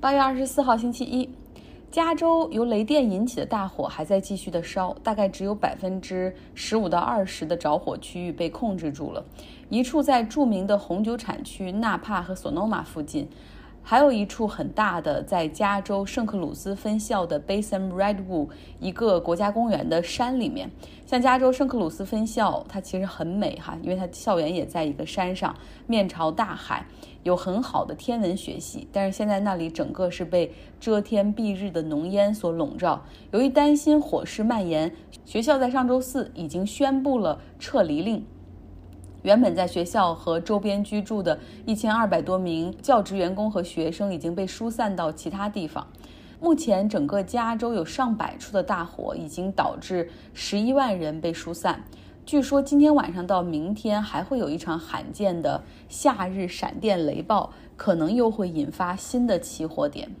八月二十四号星期一，加州由雷电引起的大火还在继续的烧，大概只有百分之十五到二十的着火区域被控制住了。一处在著名的红酒产区纳帕和索诺玛附近。还有一处很大的，在加州圣克鲁斯分校的 Basin Redwood 一个国家公园的山里面。像加州圣克鲁斯分校，它其实很美哈，因为它校园也在一个山上，面朝大海，有很好的天文学系。但是现在那里整个是被遮天蔽日的浓烟所笼罩。由于担心火势蔓延，学校在上周四已经宣布了撤离令。原本在学校和周边居住的一千二百多名教职员工和学生已经被疏散到其他地方。目前，整个加州有上百处的大火，已经导致十一万人被疏散。据说今天晚上到明天还会有一场罕见的夏日闪电雷暴，可能又会引发新的起火点。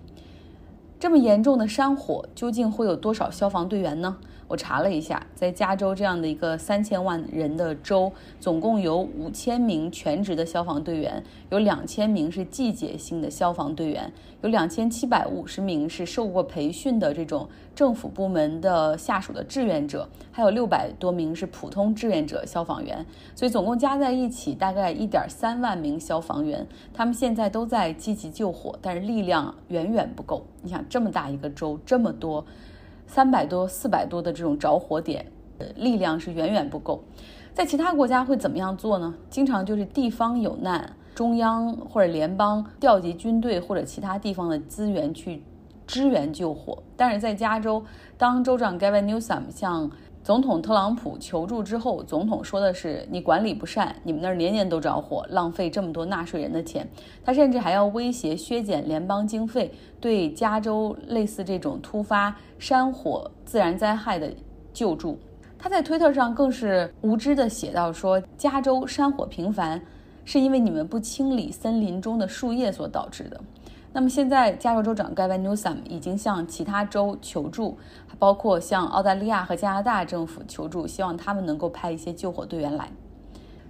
这么严重的山火，究竟会有多少消防队员呢？我查了一下，在加州这样的一个三千万人的州，总共有五千名全职的消防队员，有两千名是季节性的消防队员，有两千七百五十名是受过培训的这种政府部门的下属的志愿者，还有六百多名是普通志愿者消防员，所以总共加在一起大概一点三万名消防员，他们现在都在积极救火，但是力量远远不够。你想，这么大一个州，这么多。三百多、四百多的这种着火点，力量是远远不够。在其他国家会怎么样做呢？经常就是地方有难，中央或者联邦调集军队或者其他地方的资源去支援救火。但是在加州，当州长 Gavin Newsom 向总统特朗普求助之后，总统说的是：“你管理不善，你们那儿年年都着火，浪费这么多纳税人的钱。”他甚至还要威胁削减联邦经费，对加州类似这种突发山火自然灾害的救助。他在推特上更是无知的写道：“说加州山火频繁，是因为你们不清理森林中的树叶所导致的。”那么现在，加州州长 Gavin Newsom 已经向其他州求助，包括向澳大利亚和加拿大政府求助，希望他们能够派一些救火队员来。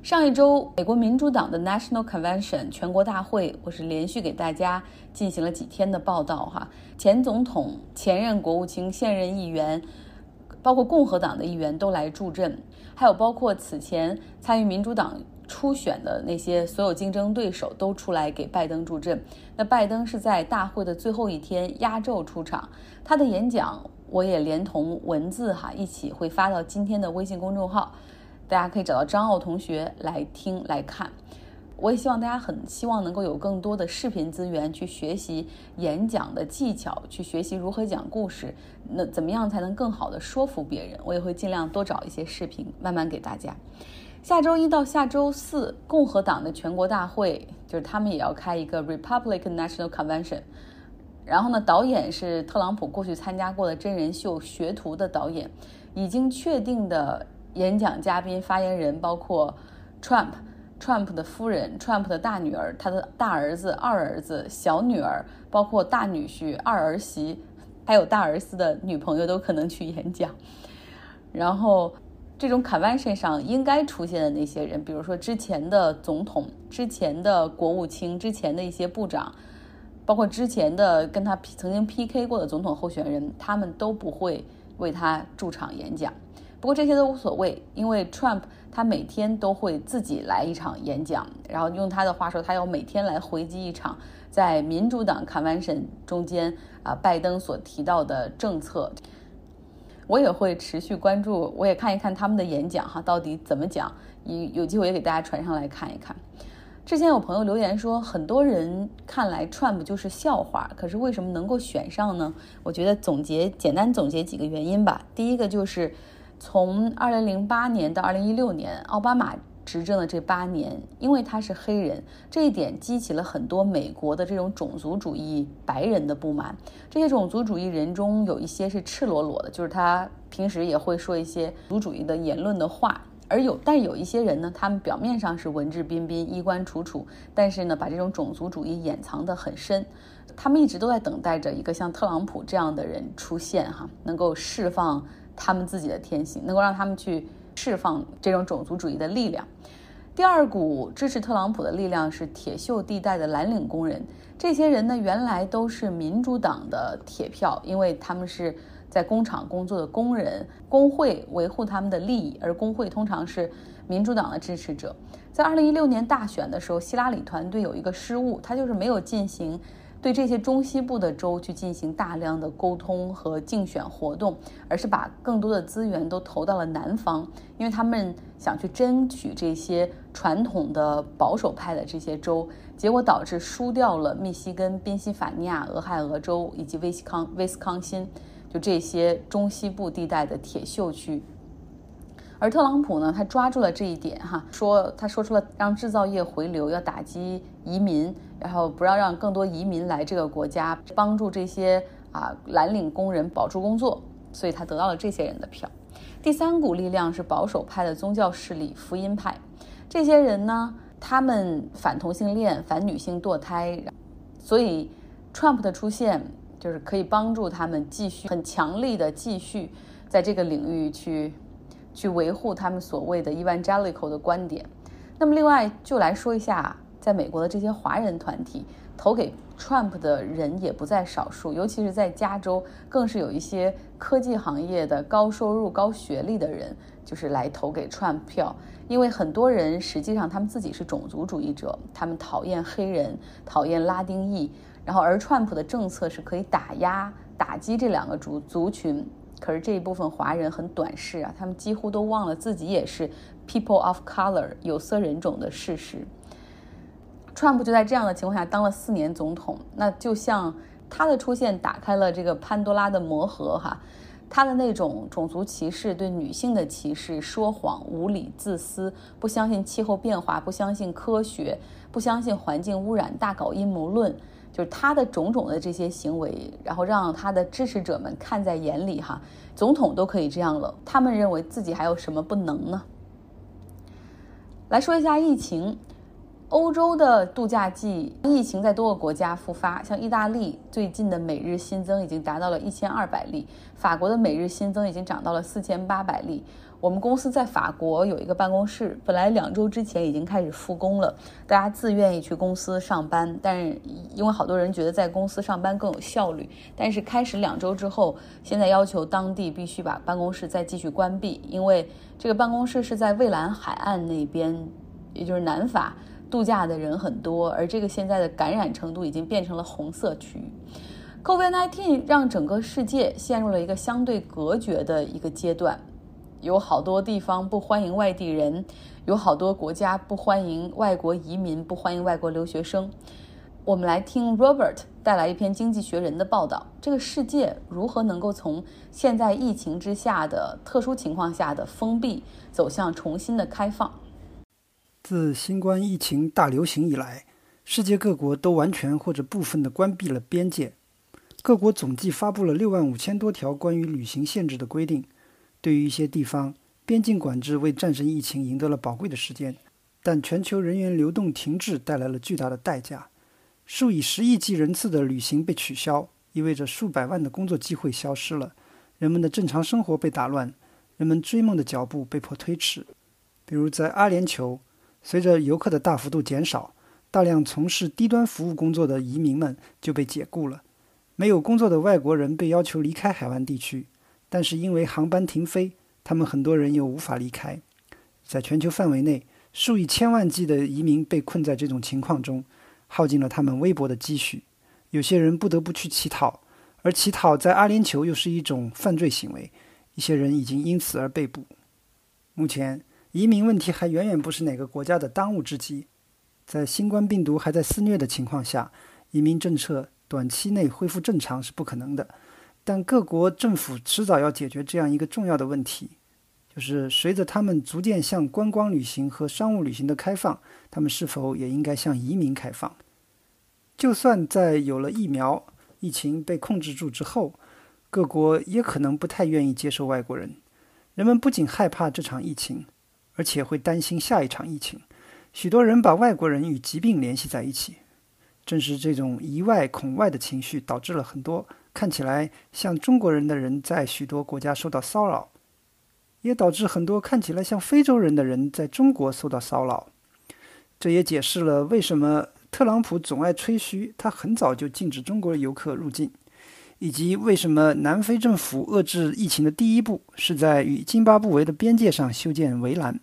上一周，美国民主党的 National Convention 全国大会，我是连续给大家进行了几天的报道哈。前总统、前任国务卿、现任议员，包括共和党的议员都来助阵，还有包括此前参与民主党。初选的那些所有竞争对手都出来给拜登助阵。那拜登是在大会的最后一天压轴出场，他的演讲我也连同文字哈一起会发到今天的微信公众号，大家可以找到张奥同学来听来看。我也希望大家很希望能够有更多的视频资源去学习演讲的技巧，去学习如何讲故事，那怎么样才能更好的说服别人？我也会尽量多找一些视频，慢慢给大家。下周一到下周四，共和党的全国大会就是他们也要开一个 Republican National Convention。然后呢，导演是特朗普过去参加过的真人秀《学徒》的导演。已经确定的演讲嘉宾、发言人包括 Trump、Trump 的夫人、Trump 的大女儿、他的大儿子、二儿子、小女儿，包括大女婿、二儿媳，还有大儿子的女朋友都可能去演讲。然后。这种 convention 上应该出现的那些人，比如说之前的总统、之前的国务卿、之前的一些部长，包括之前的跟他曾经 PK 过的总统候选人，他们都不会为他驻场演讲。不过这些都无所谓，因为 Trump 他每天都会自己来一场演讲，然后用他的话说，他要每天来回击一场在民主党 convention 中间啊拜登所提到的政策。我也会持续关注，我也看一看他们的演讲哈，到底怎么讲？有有机会也给大家传上来看一看。之前有朋友留言说，很多人看来 Trump 就是笑话，可是为什么能够选上呢？我觉得总结简单总结几个原因吧。第一个就是从二零零八年到二零一六年，奥巴马。执政的这八年，因为他是黑人，这一点激起了很多美国的这种种族主义白人的不满。这些种族主义人中有一些是赤裸裸的，就是他平时也会说一些族主义的言论的话。而有，但有一些人呢，他们表面上是文质彬彬、衣冠楚楚，但是呢，把这种种族主义掩藏得很深。他们一直都在等待着一个像特朗普这样的人出现，哈，能够释放他们自己的天性，能够让他们去。释放这种种族主义的力量。第二股支持特朗普的力量是铁锈地带的蓝领工人，这些人呢原来都是民主党的铁票，因为他们是在工厂工作的工人，工会维护他们的利益，而工会通常是民主党的支持者。在二零一六年大选的时候，希拉里团队有一个失误，他就是没有进行。对这些中西部的州去进行大量的沟通和竞选活动，而是把更多的资源都投到了南方，因为他们想去争取这些传统的保守派的这些州，结果导致输掉了密西根、宾夕法尼亚、俄亥俄州以及威斯康威斯康辛，就这些中西部地带的铁锈区。而特朗普呢，他抓住了这一点，哈，说他说出了让制造业回流，要打击移民，然后不要让更多移民来这个国家，帮助这些啊蓝领工人保住工作，所以他得到了这些人的票。第三股力量是保守派的宗教势力福音派，这些人呢，他们反同性恋，反女性堕胎，所以 Trump 的出现就是可以帮助他们继续很强力的继续在这个领域去。去维护他们所谓的 evangelical 的观点。那么，另外就来说一下，在美国的这些华人团体投给 Trump 的人也不在少数，尤其是在加州，更是有一些科技行业的高收入、高学历的人，就是来投给 Trump 票。因为很多人实际上他们自己是种族主义者，他们讨厌黑人，讨厌拉丁裔，然后而 Trump 的政策是可以打压、打击这两个族族群。可是这一部分华人很短视啊，他们几乎都忘了自己也是 people of color 有色人种的事实。川普就在这样的情况下当了四年总统，那就像他的出现打开了这个潘多拉的魔盒哈，他的那种种族歧视、对女性的歧视、说谎、无理、自私、不相信气候变化、不相信科学、不相信环境污染、大搞阴谋论。就是他的种种的这些行为，然后让他的支持者们看在眼里哈，总统都可以这样了，他们认为自己还有什么不能呢？来说一下疫情，欧洲的度假季疫情在多个国家复发，像意大利最近的每日新增已经达到了一千二百例，法国的每日新增已经涨到了四千八百例。我们公司在法国有一个办公室，本来两周之前已经开始复工了，大家自愿意去公司上班，但是因为好多人觉得在公司上班更有效率，但是开始两周之后，现在要求当地必须把办公室再继续关闭，因为这个办公室是在蔚蓝海岸那边，也就是南法度假的人很多，而这个现在的感染程度已经变成了红色区域。COVID-19 让整个世界陷入了一个相对隔绝的一个阶段。有好多地方不欢迎外地人，有好多国家不欢迎外国移民，不欢迎外国留学生。我们来听 Robert 带来一篇《经济学人》的报道：这个世界如何能够从现在疫情之下的特殊情况下的封闭，走向重新的开放？自新冠疫情大流行以来，世界各国都完全或者部分的关闭了边界，各国总计发布了六万五千多条关于旅行限制的规定。对于一些地方，边境管制为战胜疫情赢得了宝贵的时间，但全球人员流动停滞带来了巨大的代价。数以十亿计人次的旅行被取消，意味着数百万的工作机会消失了，人们的正常生活被打乱，人们追梦的脚步被迫推迟。比如在阿联酋，随着游客的大幅度减少，大量从事低端服务工作的移民们就被解雇了，没有工作的外国人被要求离开海湾地区。但是因为航班停飞，他们很多人又无法离开。在全球范围内，数以千万计的移民被困在这种情况中，耗尽了他们微薄的积蓄。有些人不得不去乞讨，而乞讨在阿联酋又是一种犯罪行为。一些人已经因此而被捕。目前，移民问题还远远不是哪个国家的当务之急。在新冠病毒还在肆虐的情况下，移民政策短期内恢复正常是不可能的。但各国政府迟早要解决这样一个重要的问题，就是随着他们逐渐向观光旅行和商务旅行的开放，他们是否也应该向移民开放？就算在有了疫苗、疫情被控制住之后，各国也可能不太愿意接受外国人。人们不仅害怕这场疫情，而且会担心下一场疫情。许多人把外国人与疾病联系在一起，正是这种疑外恐外的情绪导致了很多。看起来像中国人的人在许多国家受到骚扰，也导致很多看起来像非洲人的人在中国受到骚扰。这也解释了为什么特朗普总爱吹嘘他很早就禁止中国游客入境，以及为什么南非政府遏制疫情的第一步是在与津巴布韦的边界上修建围栏。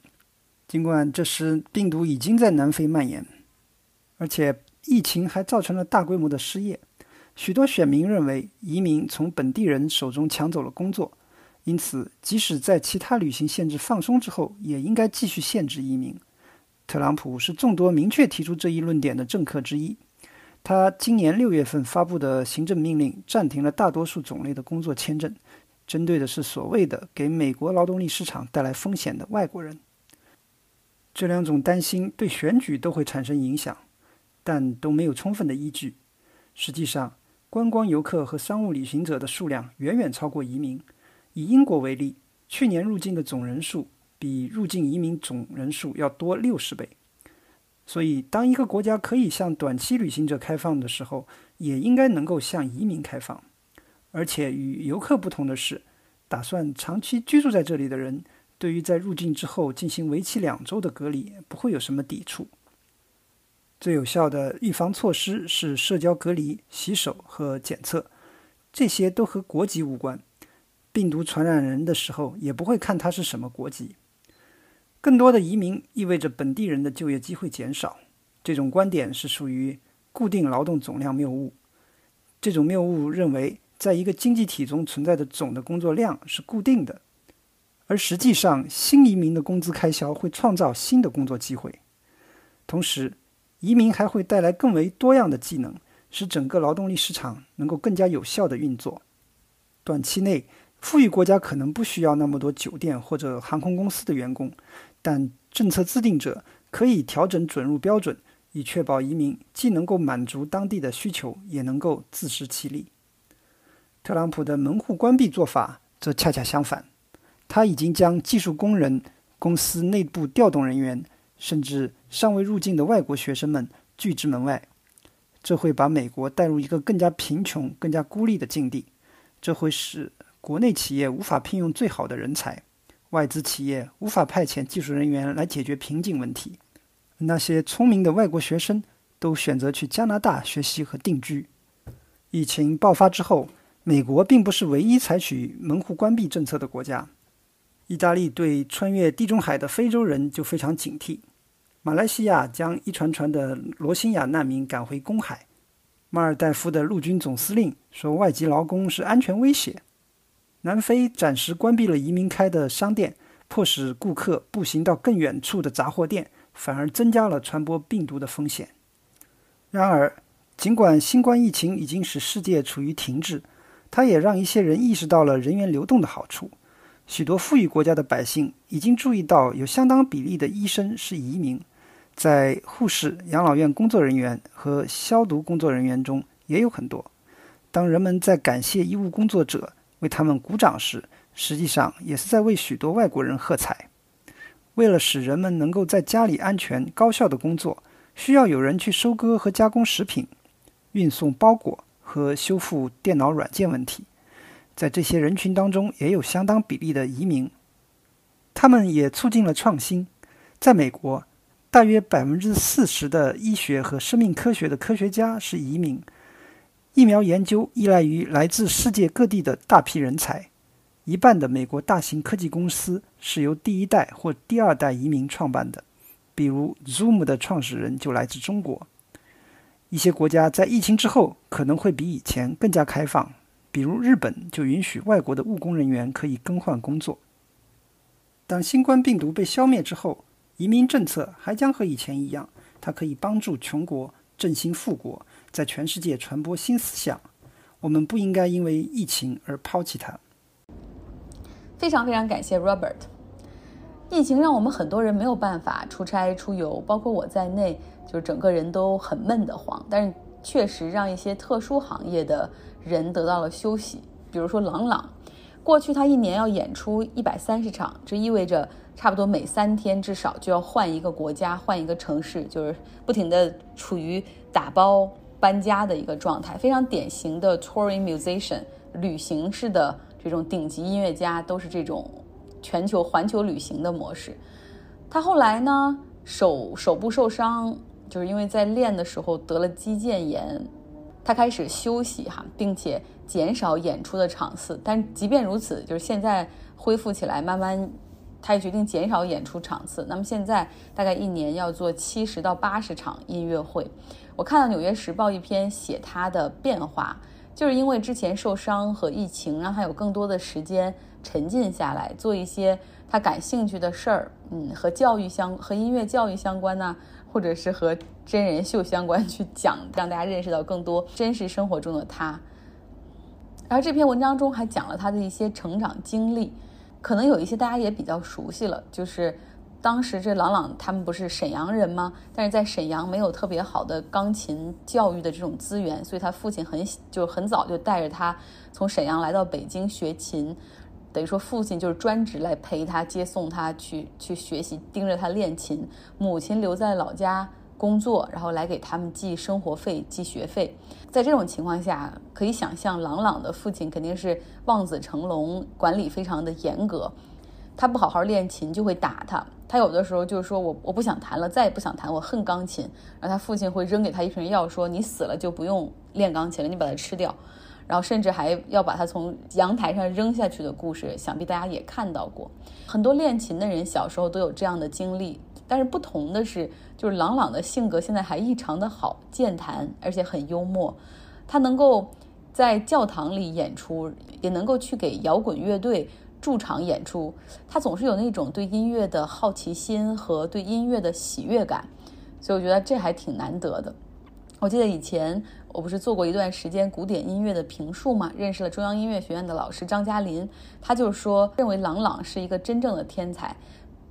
尽管这时病毒已经在南非蔓延，而且疫情还造成了大规模的失业，许多选民认为移民从本地人手中抢走了工作，因此即使在其他旅行限制放松之后，也应该继续限制移民。特朗普是众多明确提出这一论点的政客之一。他今年六月份发布的行政命令暂停了大多数种类的工作签证，针对的是所谓的给美国劳动力市场带来风险的外国人。这两种担心对选举都会产生影响，但都没有充分的依据。实际上，观光游客和商务旅行者的数量远远超过移民。以英国为例，去年入境的总人数比入境移民总人数要多六十倍。所以，当一个国家可以向短期旅行者开放的时候，也应该能够向移民开放。而且，与游客不同的是，打算长期居住在这里的人。对于在入境之后进行为期两周的隔离，不会有什么抵触。最有效的预防措施是社交隔离、洗手和检测，这些都和国籍无关。病毒传染人的时候，也不会看他是什么国籍。更多的移民意味着本地人的就业机会减少。这种观点是属于固定劳动总量谬误。这种谬误认为，在一个经济体中存在的总的工作量是固定的。而实际上，新移民的工资开销会创造新的工作机会，同时，移民还会带来更为多样的技能，使整个劳动力市场能够更加有效的运作。短期内，富裕国家可能不需要那么多酒店或者航空公司的员工，但政策制定者可以调整准入标准，以确保移民既能够满足当地的需求，也能够自食其力。特朗普的门户关闭做法则恰恰相反。他已经将技术工人、公司内部调动人员，甚至尚未入境的外国学生们拒之门外。这会把美国带入一个更加贫穷、更加孤立的境地。这会使国内企业无法聘用最好的人才，外资企业无法派遣技术人员来解决瓶颈问题。那些聪明的外国学生都选择去加拿大学习和定居。疫情爆发之后，美国并不是唯一采取门户关闭政策的国家。意大利对穿越地中海的非洲人就非常警惕。马来西亚将一船船的罗兴亚难民赶回公海。马尔代夫的陆军总司令说，外籍劳工是安全威胁。南非暂时关闭了移民开的商店，迫使顾客步行到更远处的杂货店，反而增加了传播病毒的风险。然而，尽管新冠疫情已经使世界处于停滞，它也让一些人意识到了人员流动的好处。许多富裕国家的百姓已经注意到，有相当比例的医生是移民，在护士、养老院工作人员和消毒工作人员中也有很多。当人们在感谢医务工作者，为他们鼓掌时，实际上也是在为许多外国人喝彩。为了使人们能够在家里安全高效的工作，需要有人去收割和加工食品、运送包裹和修复电脑软件问题。在这些人群当中，也有相当比例的移民，他们也促进了创新。在美国，大约百分之四十的医学和生命科学的科学家是移民。疫苗研究依赖于来自世界各地的大批人才，一半的美国大型科技公司是由第一代或第二代移民创办的，比如 Zoom 的创始人就来自中国。一些国家在疫情之后可能会比以前更加开放。比如日本就允许外国的务工人员可以更换工作。当新冠病毒被消灭之后，移民政策还将和以前一样，它可以帮助穷国振兴富国，在全世界传播新思想。我们不应该因为疫情而抛弃它。非常非常感谢 Robert。疫情让我们很多人没有办法出差出游，包括我在内，就整个人都很闷得慌。但是确实让一些特殊行业的。人得到了休息，比如说郎朗，过去他一年要演出一百三十场，这意味着差不多每三天至少就要换一个国家、换一个城市，就是不停的处于打包搬家的一个状态，非常典型的 touring musician 旅行式的这种顶级音乐家都是这种全球环球旅行的模式。他后来呢，手手部受伤，就是因为在练的时候得了肌腱炎，他开始休息哈，并且减少演出的场次。但即便如此，就是现在恢复起来，慢慢他也决定减少演出场次。那么现在大概一年要做七十到八十场音乐会。我看到《纽约时报》一篇写他的变化。就是因为之前受伤和疫情，让他有更多的时间沉浸下来，做一些他感兴趣的事儿，嗯，和教育相和音乐教育相关呢，或者是和真人秀相关去讲，让大家认识到更多真实生活中的他。然后这篇文章中还讲了他的一些成长经历，可能有一些大家也比较熟悉了，就是。当时这朗朗他们不是沈阳人吗？但是在沈阳没有特别好的钢琴教育的这种资源，所以他父亲很就很早就带着他从沈阳来到北京学琴，等于说父亲就是专职来陪他接送他去去学习，盯着他练琴。母亲留在老家工作，然后来给他们寄生活费、寄学费。在这种情况下，可以想象朗朗的父亲肯定是望子成龙，管理非常的严格。他不好好练琴就会打他，他有的时候就是说我我不想弹了，再也不想弹，我恨钢琴。然后他父亲会扔给他一瓶药，说你死了就不用练钢琴了，你把它吃掉。然后甚至还要把他从阳台上扔下去的故事，想必大家也看到过。很多练琴的人小时候都有这样的经历，但是不同的是，就是朗朗的性格现在还异常的好，健谈而且很幽默。他能够在教堂里演出，也能够去给摇滚乐队。驻场演出，他总是有那种对音乐的好奇心和对音乐的喜悦感，所以我觉得这还挺难得的。我记得以前我不是做过一段时间古典音乐的评述嘛，认识了中央音乐学院的老师张嘉林，他就说认为郎朗是一个真正的天才，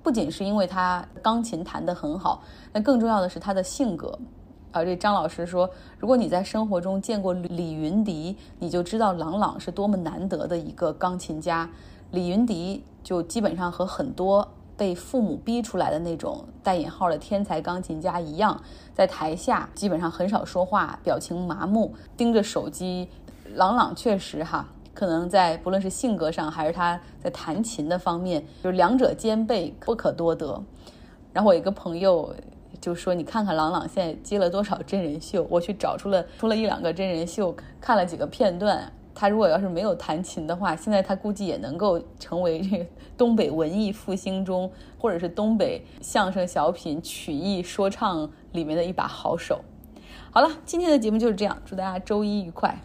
不仅是因为他钢琴弹得很好，那更重要的是他的性格。而这张老师说，如果你在生活中见过李云迪，你就知道郎朗是多么难得的一个钢琴家。李云迪就基本上和很多被父母逼出来的那种带引号的天才钢琴家一样，在台下基本上很少说话，表情麻木，盯着手机。朗朗确实哈，可能在不论是性格上还是他在弹琴的方面，就是两者兼备，不可多得。然后我一个朋友就说：“你看看朗朗现在接了多少真人秀？”我去找出了出了一两个真人秀，看了几个片段。他如果要是没有弹琴的话，现在他估计也能够成为这个 东北文艺复兴中，或者是东北相声小品、曲艺说唱里面的一把好手。好了，今天的节目就是这样，祝大家周一愉快。